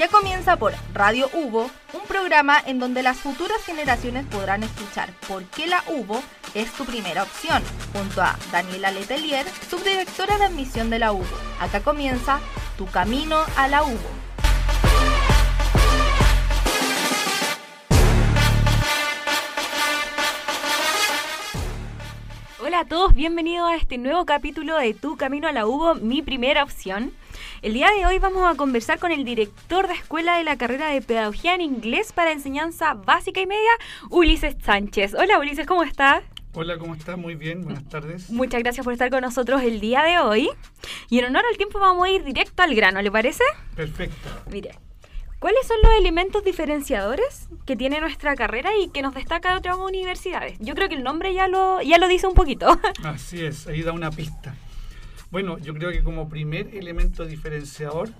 Ya comienza por Radio Hugo, un programa en donde las futuras generaciones podrán escuchar por qué la UBO es tu primera opción, junto a Daniela Letelier, subdirectora de admisión de la UBO. Acá comienza Tu Camino a la UBO. Hola a todos, bienvenidos a este nuevo capítulo de Tu Camino a la UBO, mi primera opción. El día de hoy vamos a conversar con el director de escuela de la carrera de Pedagogía en Inglés para Enseñanza Básica y Media, Ulises Sánchez. Hola Ulises, ¿cómo estás? Hola, ¿cómo estás? Muy bien, buenas tardes. Muchas gracias por estar con nosotros el día de hoy. Y en honor al tiempo vamos a ir directo al grano, ¿le parece? Perfecto. Mire, ¿cuáles son los elementos diferenciadores que tiene nuestra carrera y que nos destaca de otras universidades? Yo creo que el nombre ya lo, ya lo dice un poquito. Así es, ahí da una pista. Bueno, yo creo que como primer elemento diferenciador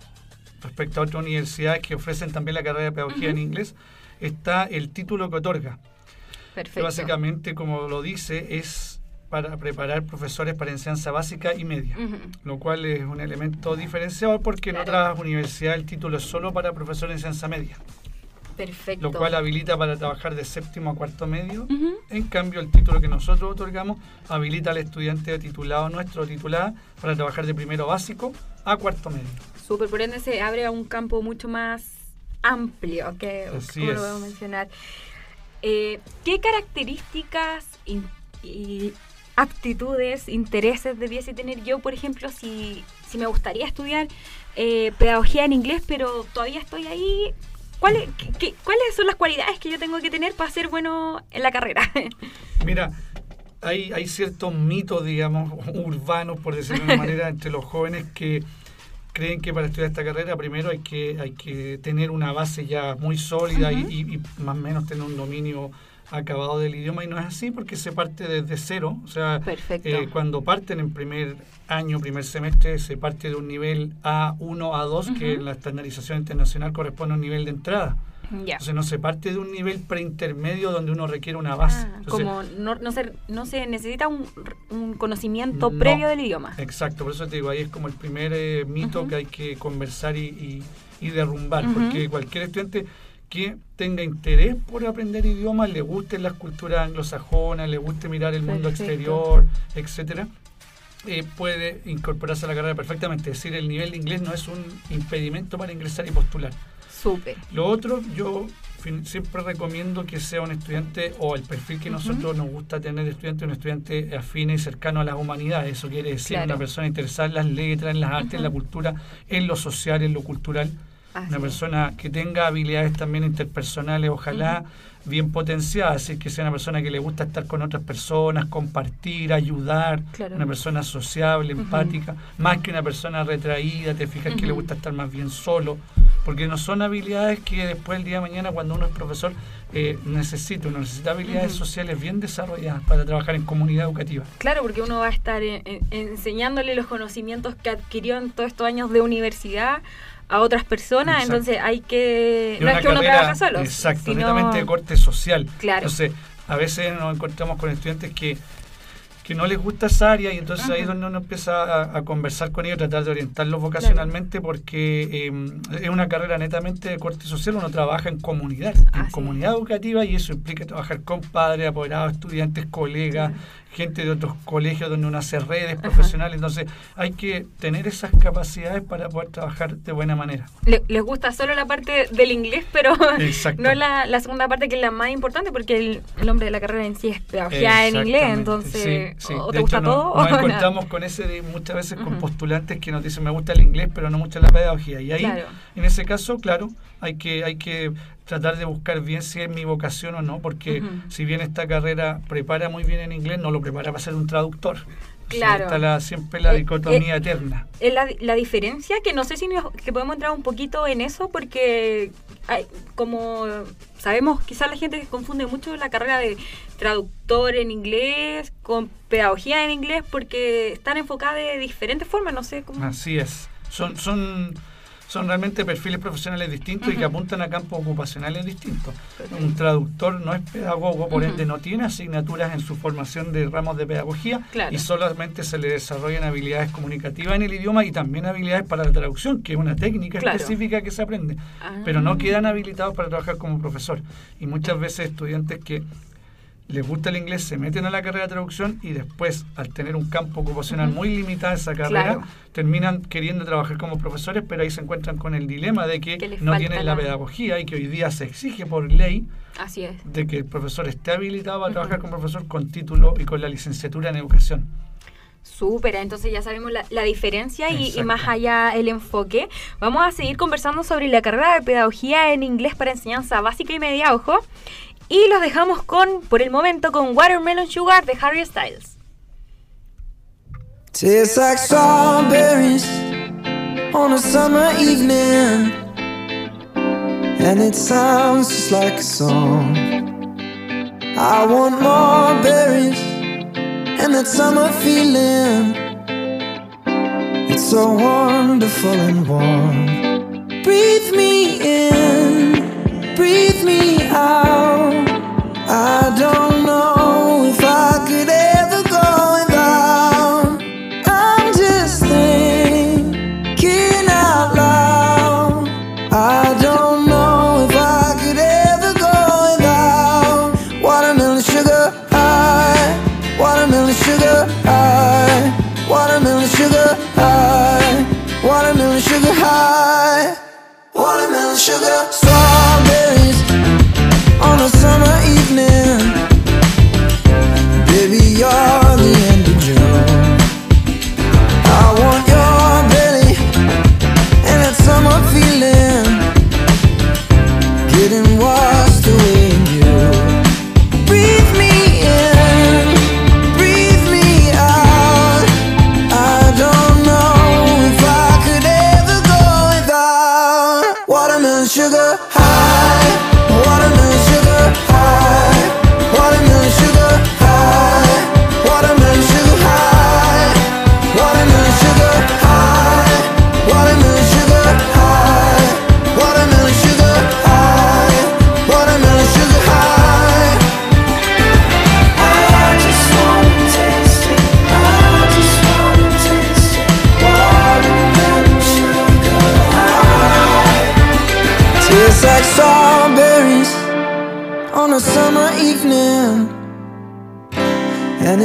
respecto a otras universidades que ofrecen también la carrera de pedagogía en inglés, está el título que otorga. Perfecto. Que básicamente, como lo dice, es para preparar profesores para enseñanza básica y media, lo cual es un elemento diferenciador porque en otras universidades el título es solo para profesores de enseñanza media, Perfecto. lo cual habilita para trabajar de séptimo a cuarto medio. En cambio, el título que nosotros otorgamos habilita al estudiante titulado nuestro titulada para trabajar de primero básico a cuarto medio. Súper, por ende se abre a un campo mucho más amplio, que Así como es. lo podemos mencionar. Eh, ¿Qué características in- y aptitudes, intereses debiese tener yo, por ejemplo, si, si me gustaría estudiar eh, pedagogía en inglés, pero todavía estoy ahí? ¿Cuáles, qué- ¿Cuáles son las cualidades que yo tengo que tener para ser bueno en la carrera? Mira, hay, hay ciertos mitos, digamos, urbanos, por decirlo de una manera, entre los jóvenes que creen que para estudiar esta carrera primero hay que, hay que tener una base ya muy sólida y, y más o menos tener un dominio acabado del idioma y no es así porque se parte desde cero. O sea, eh, cuando parten en primer año, primer semestre, se parte de un nivel A1, A2, que en la estandarización internacional corresponde a un nivel de entrada. ya. Entonces no se parte de un nivel preintermedio donde uno requiere una base. Ah, Entonces, como no, no, se, no se necesita un, un conocimiento No. previo del idioma. Exacto, por eso te digo, ahí es como el primer eh, mito que hay que conversar y, y- y derrumbar, porque cualquier estudiante que tenga interés por aprender idiomas, le gusten las culturas anglosajonas, le guste mirar el mundo Perfecto. exterior, etcétera, eh, puede incorporarse a la carrera perfectamente. Es decir, el nivel de inglés no es un impedimento para ingresar y postular. Súper. Lo otro, yo siempre recomiendo que sea un estudiante o el perfil que Ujú. nosotros nos gusta tener de estudiante, un estudiante afín y cercano a las humanidades. Eso quiere decir Claro. una persona interesada en las letras, en las artes, en la cultura, en lo social, en lo cultural. Así Una es. persona que tenga habilidades también interpersonales, ojalá bien potenciadas, así que sea una persona que le gusta estar con otras personas, compartir, ayudar, Claro. una persona sociable, empática, más que una persona retraída, te fijas que le gusta estar más bien solo, porque no son habilidades que después el día de mañana cuando uno es profesor eh, necesita, uno necesita habilidades sociales bien desarrolladas para trabajar en comunidad educativa. Claro, porque uno va a estar en- en- enseñándole los conocimientos que adquirió en todos estos años de universidad a otras personas, Exacto. entonces hay que... Es No es que uno carrera- trabaja solo. Exacto, sino- netamente de corte social. Claro. Entonces, a veces nos encontramos con estudiantes que, que no les gusta esa área y entonces ahí es donde uno empieza a, a conversar con ellos, tratar de orientarlos vocacionalmente porque eh, es una carrera netamente de corte social, uno trabaja en comunidad, en comunidad educativa y eso implica trabajar con padres, apoderados, estudiantes, colegas, gente de otros colegios donde uno hace redes profesionales, entonces hay que tener esas capacidades para poder trabajar de buena manera. Le- les gusta solo la parte del inglés, pero Exacto. no la, la segunda parte que es la más importante porque el, el nombre de la carrera en sí es pedagogía en inglés, entonces sí, sí. o te gusta no- todo o Nos nada. encontramos con ese de muchas veces con postulantes que nos dicen me gusta el inglés, pero no mucho la pedagogía. Y ahí, Claro. en ese caso, claro, hay que, hay que tratar de buscar bien si es mi vocación o no, porque si bien esta carrera prepara muy bien en inglés, no lo prepara para ser un traductor. O sea, Claro. está la, siempre la Eh, dicotomía eh, eterna. Es la, la diferencia, que no sé si nos- que podemos entrar un poquito en eso, porque hay, como sabemos, quizás la gente confunde mucho la carrera de traductor en inglés con pedagogía en inglés, porque están enfocadas de diferentes formas, no sé cómo. Así es. Son, son, son realmente perfiles profesionales distintos y que apuntan a campos ocupacionales distintos. Un traductor no es pedagogo, por ende no tiene asignaturas en su formación de ramos de pedagogía y solamente se le desarrollan habilidades comunicativas en el idioma y también habilidades para la traducción, que es una técnica específica que se aprende, pero no ah. quedan habilitados para trabajar como profesor. Y muchas veces estudiantes que les gusta el inglés, se meten a la carrera de traducción y después, al tener un campo ocupacional muy limitado esa carrera, terminan queriendo trabajar como profesores, pero ahí se encuentran con el dilema de que, no tienen la... pedagogía y que hoy día se exige por ley Así es. de que el profesor esté habilitado a trabajar como profesor con título y con la licenciatura en educación. Súper, entonces ya sabemos la, diferencia y, y, más allá el enfoque. Vamos a seguir conversando sobre la carrera de pedagogía en inglés para enseñanza básica y media, ojo. Y los dejamos con, por el momento, con Watermelon Sugar de Harry Styles. Tastes like strawberries on a summer evening, and it sounds just like a song. I want more berries and that summer feeling. It's so wonderful and warm. Breathe me in,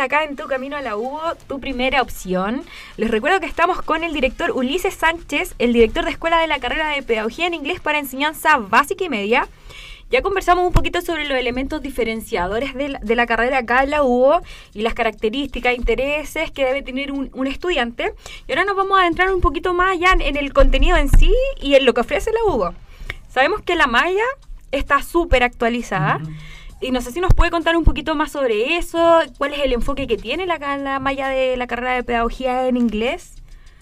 acá en Tu Camino a la UBO, tu primera opción. Les recuerdo que estamos con el director Ulises Sánchez, el director de Escuela de la Carrera de Pedagogía en Inglés para Enseñanza Básica y Media. Ya conversamos un poquito sobre los elementos diferenciadores de la, carrera acá en la UBO y las características, intereses que debe tener un, estudiante. Y ahora nos vamos a adentrar un poquito más ya en el contenido en sí y en lo que ofrece la UBO. Sabemos que la malla está súper actualizada. Y no sé si nos puede contar un poquito más sobre eso, cuál es el enfoque que tiene la, la malla de la carrera de pedagogía en inglés.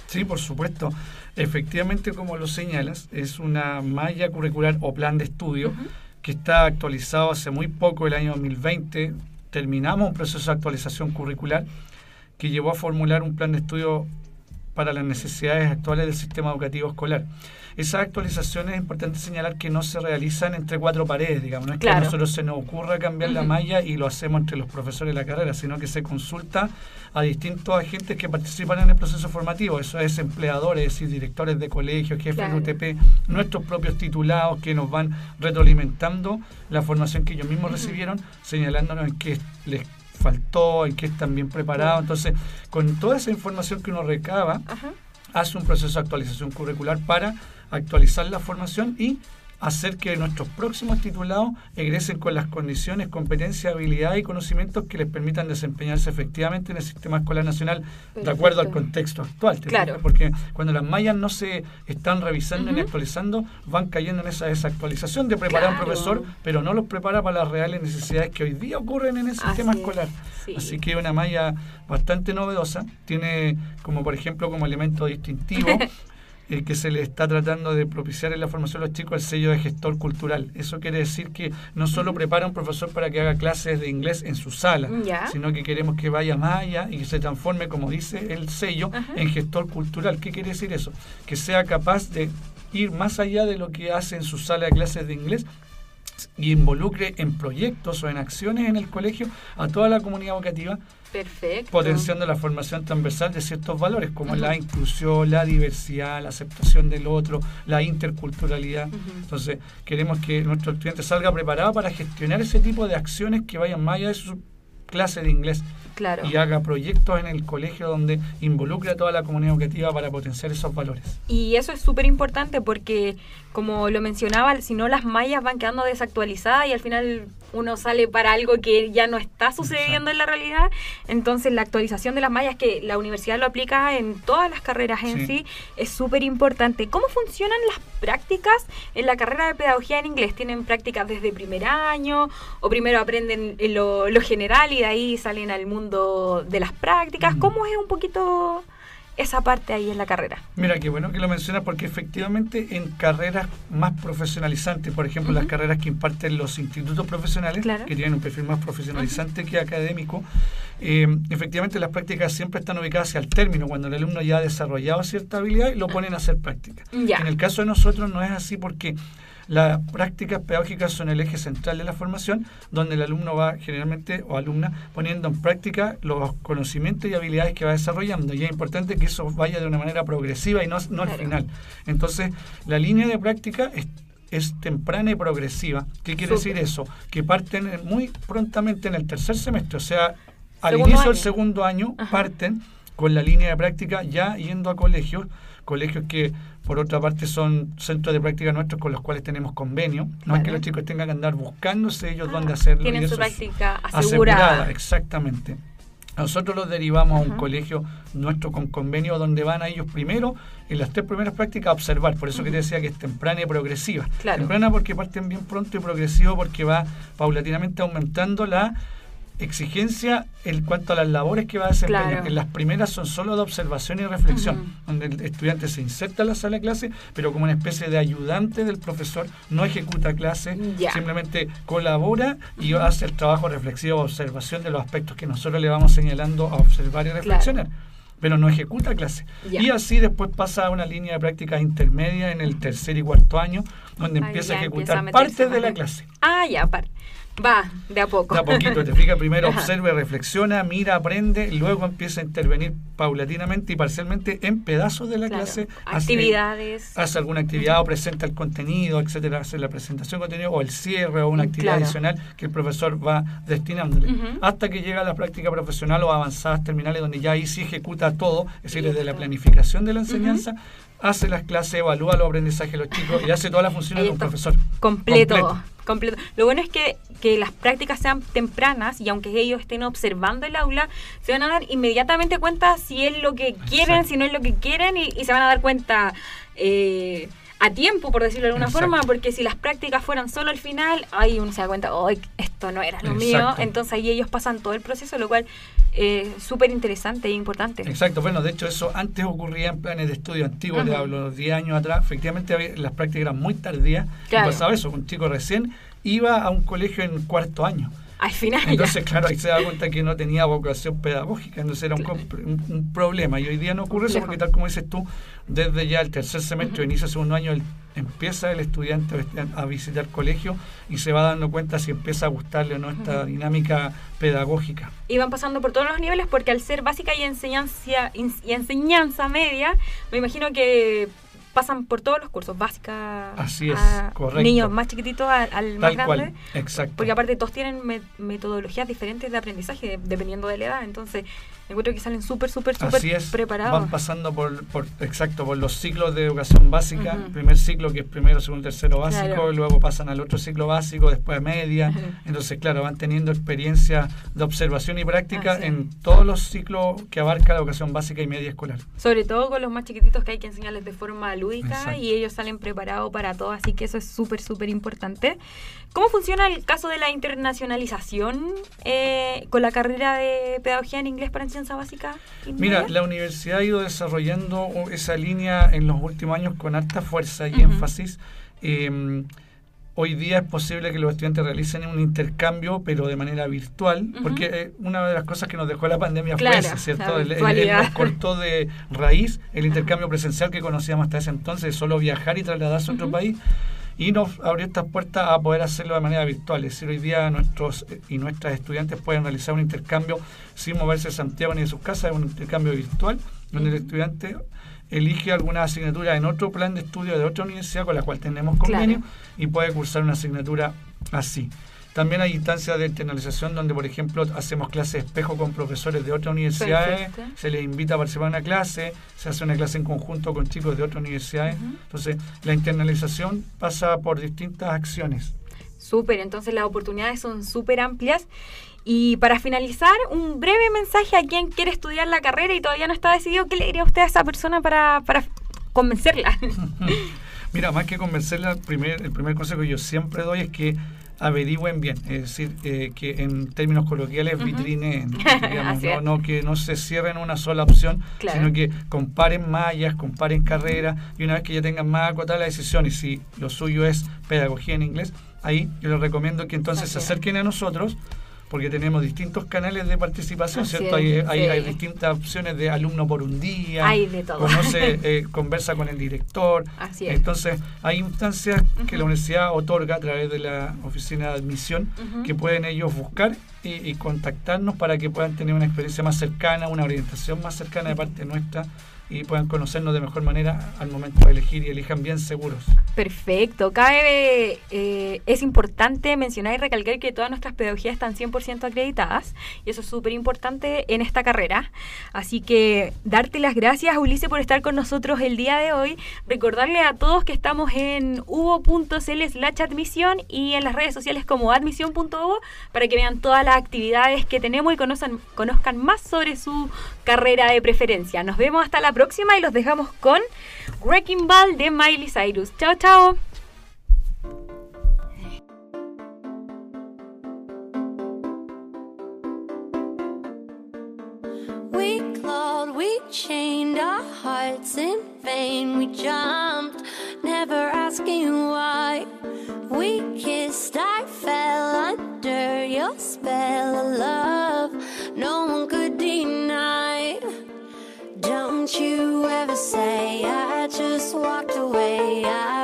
Sí, por supuesto. Efectivamente, como lo señalas, es una malla curricular o plan de estudio que está actualizado hace muy poco, el año 2020. Terminamos un proceso de actualización curricular que llevó a formular un plan de estudio para las necesidades actuales del sistema educativo escolar. Esas actualizaciones es importante señalar que no se realizan entre cuatro paredes, digamos. No es que a nosotros se nos ocurra cambiar la malla y lo hacemos entre los profesores de la carrera, sino que se consulta a distintos agentes que participan en el proceso formativo. Eso es empleadores, y directores de colegios, jefes de UTP, nuestros propios titulados que nos van retroalimentando la formación que ellos mismos recibieron, señalándonos en qué les faltó, en qué están bien preparados. Entonces, con toda esa información que uno recaba, hace un proceso de actualización curricular para actualizar la formación y hacer que nuestros próximos titulados egresen con las condiciones, competencias, habilidades y conocimientos que les permitan desempeñarse efectivamente en el sistema escolar nacional de acuerdo al contexto actual. Claro. Porque cuando las mallas no se están revisando ni actualizando, van cayendo en esa desactualización de preparar a un profesor, pero no los prepara para las reales necesidades que hoy día ocurren en el sistema escolar. Así que una malla bastante novedosa, tiene como por ejemplo como elemento distintivo el que se le está tratando de propiciar en la formación de los chicos el sello de gestor cultural. Eso quiere decir que no solo prepara a un profesor para que haga clases de inglés en su sala, sino que queremos que vaya más allá y que se transforme, como dice el sello, en gestor cultural. ¿Qué quiere decir eso? Que sea capaz de ir más allá de lo que hace en su sala de clases de inglés y involucre en proyectos o en acciones en el colegio a toda la comunidad educativa Perfecto. Potenciando la formación transversal de ciertos valores como la inclusión, la diversidad, la aceptación del otro, la interculturalidad. Entonces, queremos que nuestro estudiante salga preparado para gestionar ese tipo de acciones que vayan más allá de su clase de inglés y haga proyectos en el colegio donde involucre a toda la comunidad educativa para potenciar esos valores. Y eso es súper importante porque, como lo mencionaba, si no las mallas van quedando desactualizadas y al final uno sale para algo que ya no está sucediendo en la realidad. Entonces la actualización de las mallas, que la universidad lo aplica en todas las carreras en sí, es súper importante. ¿Cómo funcionan las prácticas en la carrera de pedagogía en inglés? ¿Tienen prácticas desde primer año o primero aprenden lo, lo general y de ahí salen al mundo de las prácticas? ¿Cómo es un poquito esa parte ahí en la carrera. Mira, qué bueno que lo mencionas porque efectivamente en carreras más profesionalizantes, por ejemplo, las carreras que imparten los institutos profesionales, que tienen un perfil más profesionalizante que académico, eh, efectivamente las prácticas siempre están ubicadas hacia el término, cuando el alumno ya ha desarrollado cierta habilidad y lo ponen a hacer práctica. En el caso de nosotros no es así porque las prácticas pedagógicas son el eje central de la formación, donde el alumno va generalmente o alumna poniendo en práctica los conocimientos y habilidades que va desarrollando. Y es importante que eso vaya de una manera progresiva y no, no al final. Entonces, la línea de práctica es temprana y progresiva. ¿Qué quiere decir eso? Que parten muy prontamente en el tercer semestre, o sea, al inicio del segundo año, parten con la línea de práctica ya yendo a colegios, colegios que por otra parte, son centros de práctica nuestros con los cuales tenemos convenio. No es que los chicos tengan que andar buscándose ellos dónde hacerlo. Tienen su práctica asegurada. Exactamente. Nosotros los derivamos a un colegio nuestro con convenio donde van a ellos primero en las tres primeras prácticas a observar. Por eso que te decía que es temprana y progresiva. Temprana porque parten bien pronto y progresivo porque va paulatinamente aumentando la exigencia en cuanto a las labores que va a desempeñar. En las primeras son solo de observación y reflexión, donde el estudiante se inserta en la sala de clase, pero como una especie de ayudante del profesor, no ejecuta clase, simplemente colabora y hace el trabajo reflexivo, observación de los aspectos que nosotros le vamos señalando a observar y reflexionar. pero no ejecuta clase. Y así después pasa a una línea de práctica intermedia en el tercer y cuarto año, donde empieza a ejecutar parte de la clase. Ah, ya, parte. Va, de a poco. De a poquito, te fijas, primero observa, reflexiona, mira, aprende, luego empieza a intervenir paulatinamente y parcialmente en pedazos de la clase. Actividades. Hace, alguna actividad o presenta el contenido, etcétera, hace la presentación de contenido o el cierre o una actividad adicional que el profesor va destinándole. Hasta que llega a la práctica profesional o avanzadas terminales donde ya ahí sí ejecuta todo, es decir, desde la planificación de la enseñanza hace las clases, evalúa los aprendizajes de los chicos y hace todas las funciones de un profesor. Completo, completo. Lo bueno es que, que las prácticas sean tempranas y aunque ellos estén observando el aula, se van a dar inmediatamente cuenta si es lo que quieren, si no es lo que quieren y, se van a dar cuenta... Eh, a tiempo, por decirlo de alguna forma, porque si las prácticas fueran solo al final, ahí uno se da cuenta, hoy esto no era lo mío, entonces ahí ellos pasan todo el proceso, lo cual es súper interesante e importante. Exacto, bueno, de hecho eso antes ocurría en planes de estudio antiguos, de hablo 10 años atrás, efectivamente las prácticas eran muy tardías, pasaba eso, un chico recién iba a un colegio en cuarto año Al final. Entonces, claro, ahí se da cuenta que no tenía vocación pedagógica, entonces era un, un, un problema. Y hoy día no ocurre eso porque, tal como dices tú, desde ya el tercer semestre, uh -huh. inicio segundo año, el, empieza el estudiante a visitar colegio y se va dando cuenta si empieza a gustarle o no esta uh -huh. dinámica pedagógica. Y van pasando por todos los niveles porque al ser básica y enseñanza, y enseñanza media, me imagino que pasan por todos los cursos, básica Así es, a correcto. niños más chiquititos al, al más grande. cual, exacto. Porque aparte todos tienen me metodologías diferentes de aprendizaje de, dependiendo de la edad, entonces encuentro que salen súper, súper, súper preparados. van pasando por, por, exacto, por los ciclos de educación básica, primer ciclo que es primero, segundo, tercero básico, Claro. luego pasan al otro ciclo básico, después a media, entonces claro, van teniendo experiencia de observación y práctica en todos los ciclos que abarca la educación básica y media escolar. Sobre todo con los más chiquititos que hay que enseñarles de forma lúdica Exacto. y ellos salen preparados para todo, así que eso es súper, súper importante. ¿Cómo funciona el caso de la internacionalización eh, con la carrera de pedagogía en inglés para enseñanza básica? Mira, la universidad ha ido desarrollando esa línea en los últimos años con harta fuerza y énfasis. Eh, hoy día es posible que los estudiantes realicen un intercambio, pero de manera virtual, porque eh, una de las cosas que nos dejó la pandemia Claro, fue esa, ¿cierto? El- el- nos cortó de raíz el intercambio presencial que conocíamos hasta ese entonces, solo viajar y trasladarse a otro país. Y nos abrió estas puertas a poder hacerlo de manera virtual. Es decir, hoy día nuestros y nuestras estudiantes pueden realizar un intercambio sin moverse de Santiago ni de sus casas, es un intercambio virtual, donde el estudiante elige alguna asignatura en otro plan de estudio de otra universidad con la cual tenemos convenio Claro. y puede cursar una asignatura así. También hay instancias de internalización donde, por ejemplo, hacemos clases espejo con profesores de otras universidades, Perfecto. se les invita a participar en una clase, se hace una clase en conjunto con chicos de otras universidades. Entonces, la internalización pasa por distintas acciones. Súper, entonces las oportunidades son súper amplias. Y para finalizar, un breve mensaje a quien quiere estudiar la carrera y todavía no está decidido, ¿qué le diría usted a esa persona para, para convencerla? Mira, más que convencerla, el primer, el primer consejo que yo siempre doy es que averigüen bien, es decir, eh, que en términos coloquiales digamos, Así no, no que no se cierren una sola opción, Claro. sino que comparen mallas, comparen carreras y una vez que ya tengan más acotada la decisión y si lo suyo es pedagogía en inglés, ahí yo les recomiendo que entonces Así se acerquen a nosotros porque tenemos distintos canales de participación, Así ¿cierto? es, Hay, hay, sí. hay distintas opciones de alumno por un día, Hay de todo. conoce, eh, conversa con el director, Así es. entonces, hay instancias que la universidad otorga a través de la oficina de admisión que pueden ellos buscar y, y contactarnos para que puedan tener una experiencia más cercana, una orientación más cercana de parte nuestra y puedan conocernos de mejor manera al momento de elegir y elijan bien seguros. Perfecto. Cabe, eh, es importante mencionar y recalcar que todas nuestras pedagogías están 100% acreditadas y eso es súper importante en esta carrera. Así que darte las gracias, Ulises, por estar con nosotros el día de hoy. Recordarle a todos que estamos en uvo.cl slash admisión y en las redes sociales como admisión.uvo para que vean todas las actividades que tenemos y conozcan, conozcan más sobre su carrera de preferencia. Nos vemos hasta la próxima y los dejamos con Wrecking Ball de Miley Cyrus. Chao, chao. We clawed, we chained our hearts in vain. We jumped, never asking why. We kissed, I fell under your spell of love. No one could deny. You ever say I just walked away. I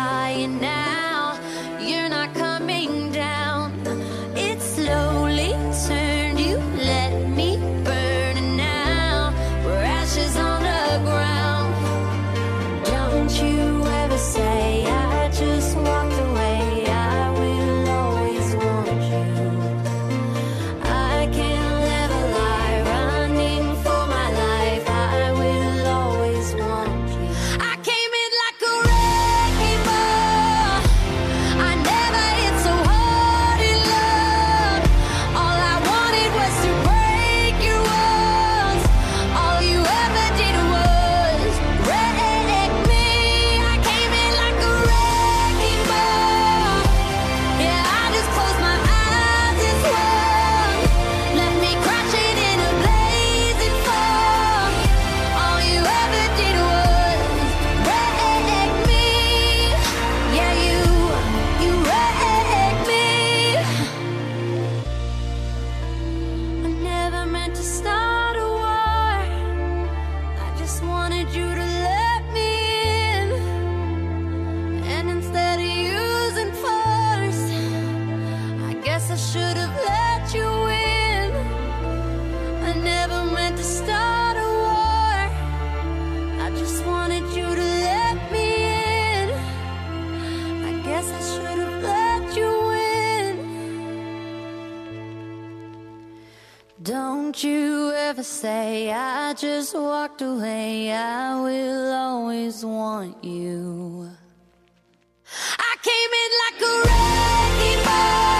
dying now. You're not coming. You ever say I just walked away. I will always want you. I came in like a wrecking ball.